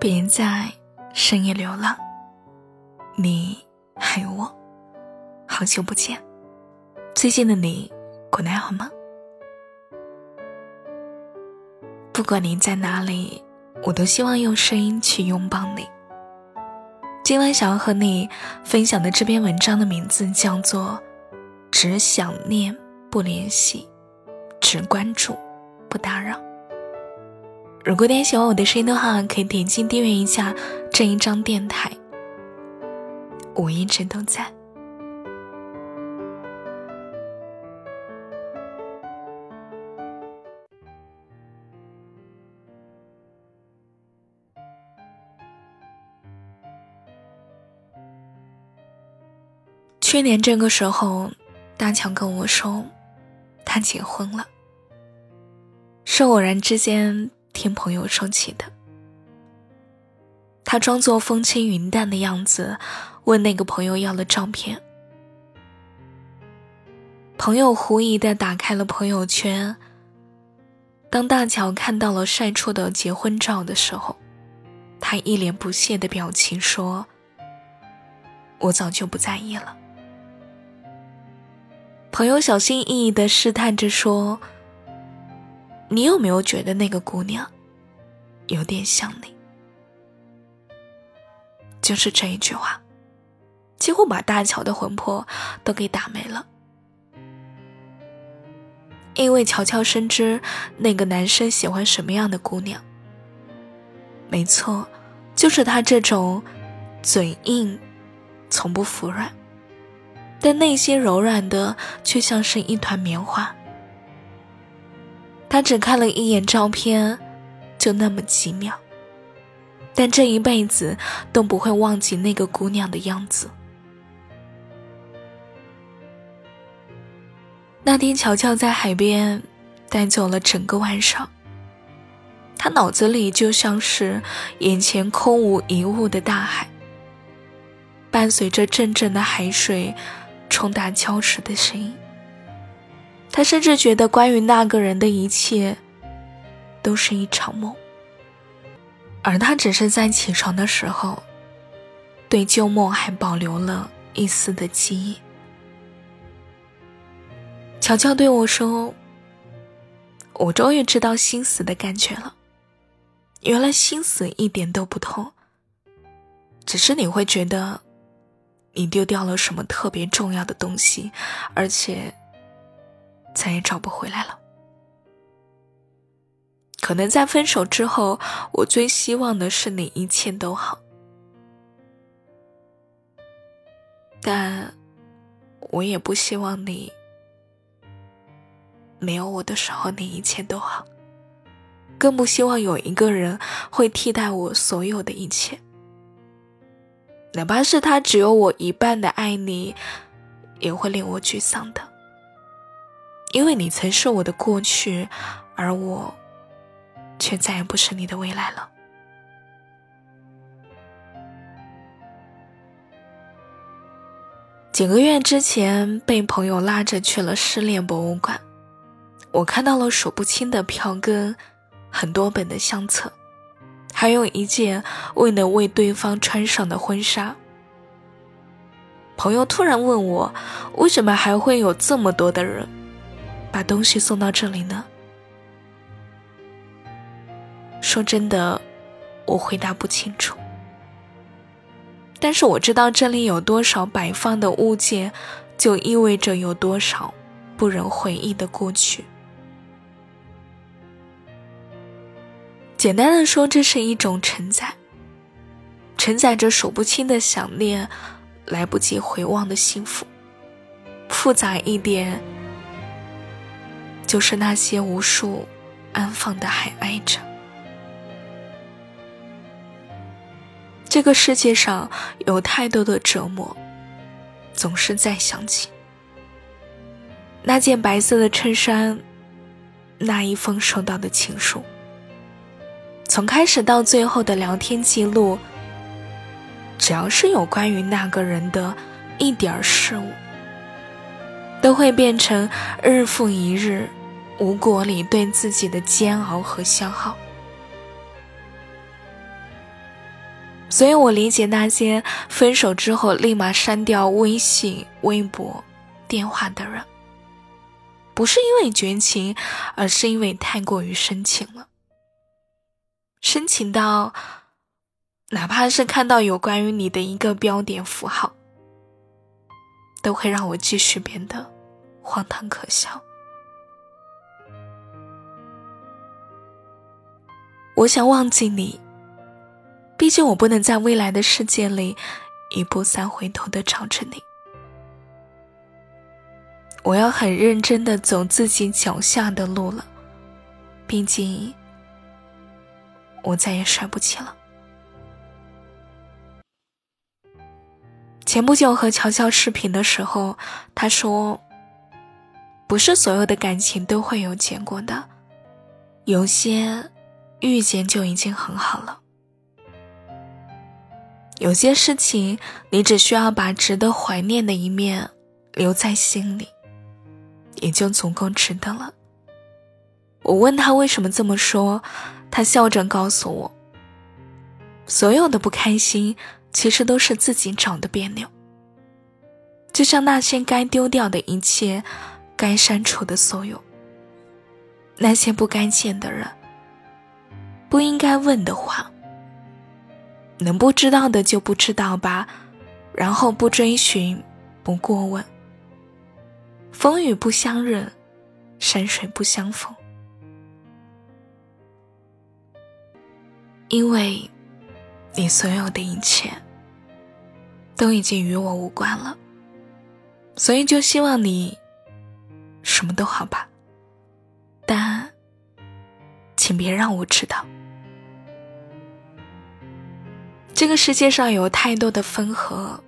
别在深夜流浪，你还有我，好久不见。最近的你过得好吗？不管你在哪里，我都希望用声音去拥抱你。今晚想要和你分享的这篇文章的名字叫做《只想念不联系，只关注不打扰》。如果你喜欢我的声音的话，可以点击订阅一下这一张电台。我一直都在。去年这个时候，大强跟我说，他结婚了，是偶然之间。听朋友说起的，他装作风轻云淡的样子，问那个朋友要了照片。朋友狐疑的打开了朋友圈。当大乔看到了晒出的结婚照的时候，他一脸不屑的表情说：“我早就不在意了。”朋友小心翼翼的试探着说。你有没有觉得那个姑娘有点像你？就是这一句话，几乎把大乔的魂魄都给打没了。因为乔乔深知那个男生喜欢什么样的姑娘。没错，就是他这种嘴硬、从不服软，但内心柔软的却像是一团棉花。他只看了一眼照片，就那么几秒，但这一辈子都不会忘记那个姑娘的样子。那天，乔乔在海边待走了整个晚上，他脑子里就像是眼前空无一物的大海，伴随着阵阵的海水冲打礁石的声音。他甚至觉得，关于那个人的一切，都是一场梦。而他只是在起床的时候，对旧梦还保留了一丝的记忆。乔乔对我说：“我终于知道心死的感觉了。原来心死一点都不痛，只是你会觉得，你丢掉了什么特别重要的东西，而且。”再也找不回来了。可能在分手之后，我最希望的是你一切都好，但我也不希望你没有我的时候你一切都好，更不希望有一个人会替代我所有的一切，哪怕是他只有我一半的爱你，也会令我沮丧的。因为你曾是我的过去，而我却再也不是你的未来了。几个月之前，被朋友拉着去了失恋博物馆，我看到了数不清的票根，很多本的相册，还有一件未能为对方穿上的婚纱。朋友突然问我，为什么还会有这么多的人？把东西送到这里呢？说真的，我回答不清楚。但是我知道这里有多少摆放的物件，就意味着有多少不忍回忆的过去。简单的说，这是一种承载，承载着数不清的想念，来不及回望的幸福。复杂一点。就是那些无数安放的还爱着。这个世界上有太多的折磨，总是在想起那件白色的衬衫，那一封收到的情书，从开始到最后的聊天记录，只要是有关于那个人的一点事物，都会变成日复一日。无果里对自己的煎熬和消耗，所以我理解那些分手之后立马删掉微信、微博、电话的人，不是因为绝情，而是因为太过于深情了，深情到哪怕是看到有关于你的一个标点符号，都会让我继续变得荒唐可笑。我想忘记你。毕竟我不能在未来的世界里一步三回头的找着你，我要很认真的走自己脚下的路了。毕竟我再也摔不起了。前不久和乔乔视频的时候，他说：“不是所有的感情都会有结果的，有些遇见就已经很好了。”有些事情，你只需要把值得怀念的一面留在心里，也就足够值得了。我问他为什么这么说，他笑着告诉我：所有的不开心，其实都是自己找的别扭。就像那些该丢掉的一切，该删除的所有，那些不该见的人，不应该问的话。能不知道的就不知道吧，然后不追寻，不过问。风雨不相认，山水不相逢。因为，你所有的一切，都已经与我无关了，所以就希望你，什么都好吧。但，请别让我知道。这个世界上有太多的分合，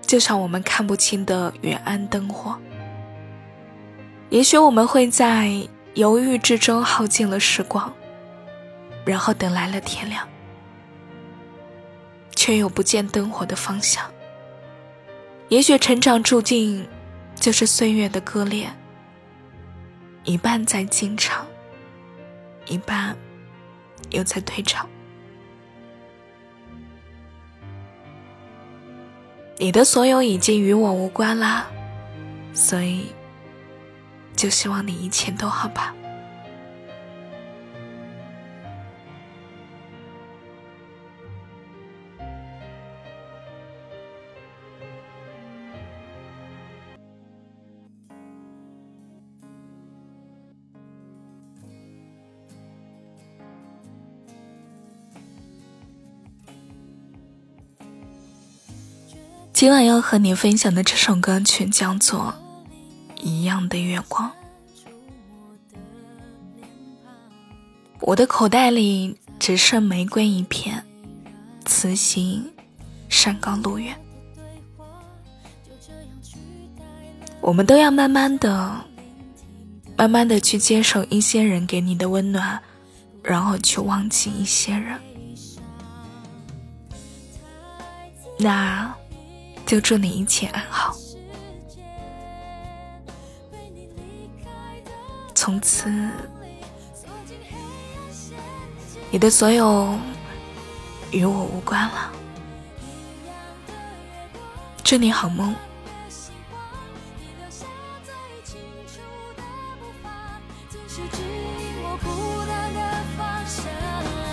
就像我们看不清的远岸灯火。也许我们会在犹豫之中耗尽了时光，然后等来了天亮，却又不见灯火的方向。也许成长注定就是岁月的割裂，一半在进场，一半又在退场。你的所有已经与我无关啦，所以就希望你一切都好吧。今晚要和你分享的这首歌曲叫做《一样的月光》。我的口袋里只剩玫瑰一片，此行山高路远。我们都要慢慢的、慢慢的去接受一些人给你的温暖，然后去忘记一些人。那。就祝你一切安好。从此，你的所有与我无关了。祝你好梦。是指引我孤单的方向。